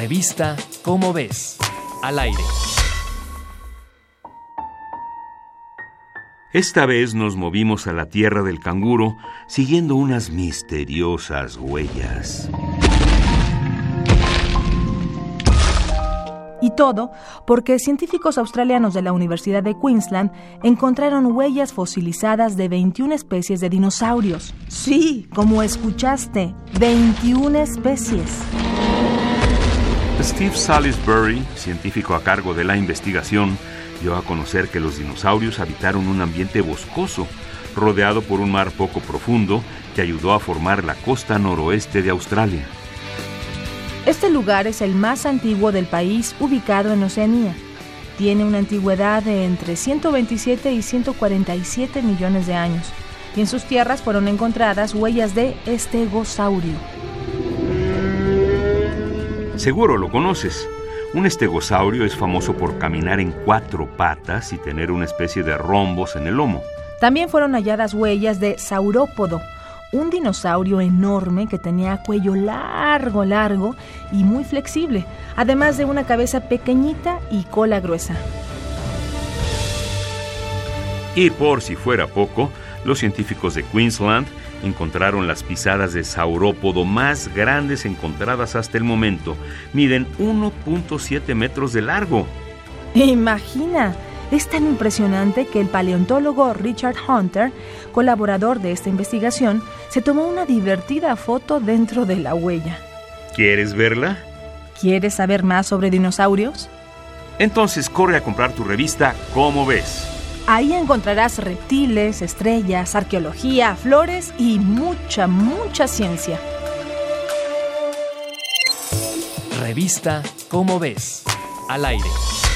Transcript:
Revista Cómo ves, al aire. Esta vez nos movimos a la tierra del canguro siguiendo unas misteriosas huellas. Y todo porque científicos australianos de la Universidad de Queensland encontraron huellas fosilizadas de 21 especies de dinosaurios. Sí, como escuchaste, 21 especies. Steve Salisbury, científico a cargo de la investigación, dio a conocer que los dinosaurios habitaron un ambiente boscoso, rodeado por un mar poco profundo que ayudó a formar la costa noroeste de Australia. Este lugar es el más antiguo del país ubicado en Oceanía. Tiene una antigüedad de entre 127 y 147 millones de años, y en sus tierras fueron encontradas huellas de estegosaurio. Seguro lo conoces. Un estegosaurio es famoso por caminar en cuatro patas y tener una especie de rombos en el lomo. También fueron halladas huellas de saurópodo, un dinosaurio enorme que tenía cuello largo, largo y muy flexible, además de una cabeza pequeñita y cola gruesa. Y por si fuera poco, los científicos de Queensland encontraron las pisadas de saurópodo más grandes encontradas hasta el momento. Miden 1.7 metros de largo. Imagina, es tan impresionante que el paleontólogo Richard Hunter, colaborador de esta investigación, se tomó una divertida foto dentro de la huella. ¿Quieres verla? ¿Quieres saber más sobre dinosaurios? Entonces corre a comprar tu revista ¿Cómo ves? Ahí encontrarás reptiles, estrellas, arqueología, flores y mucha, mucha ciencia. Revista Cómo ves, al aire.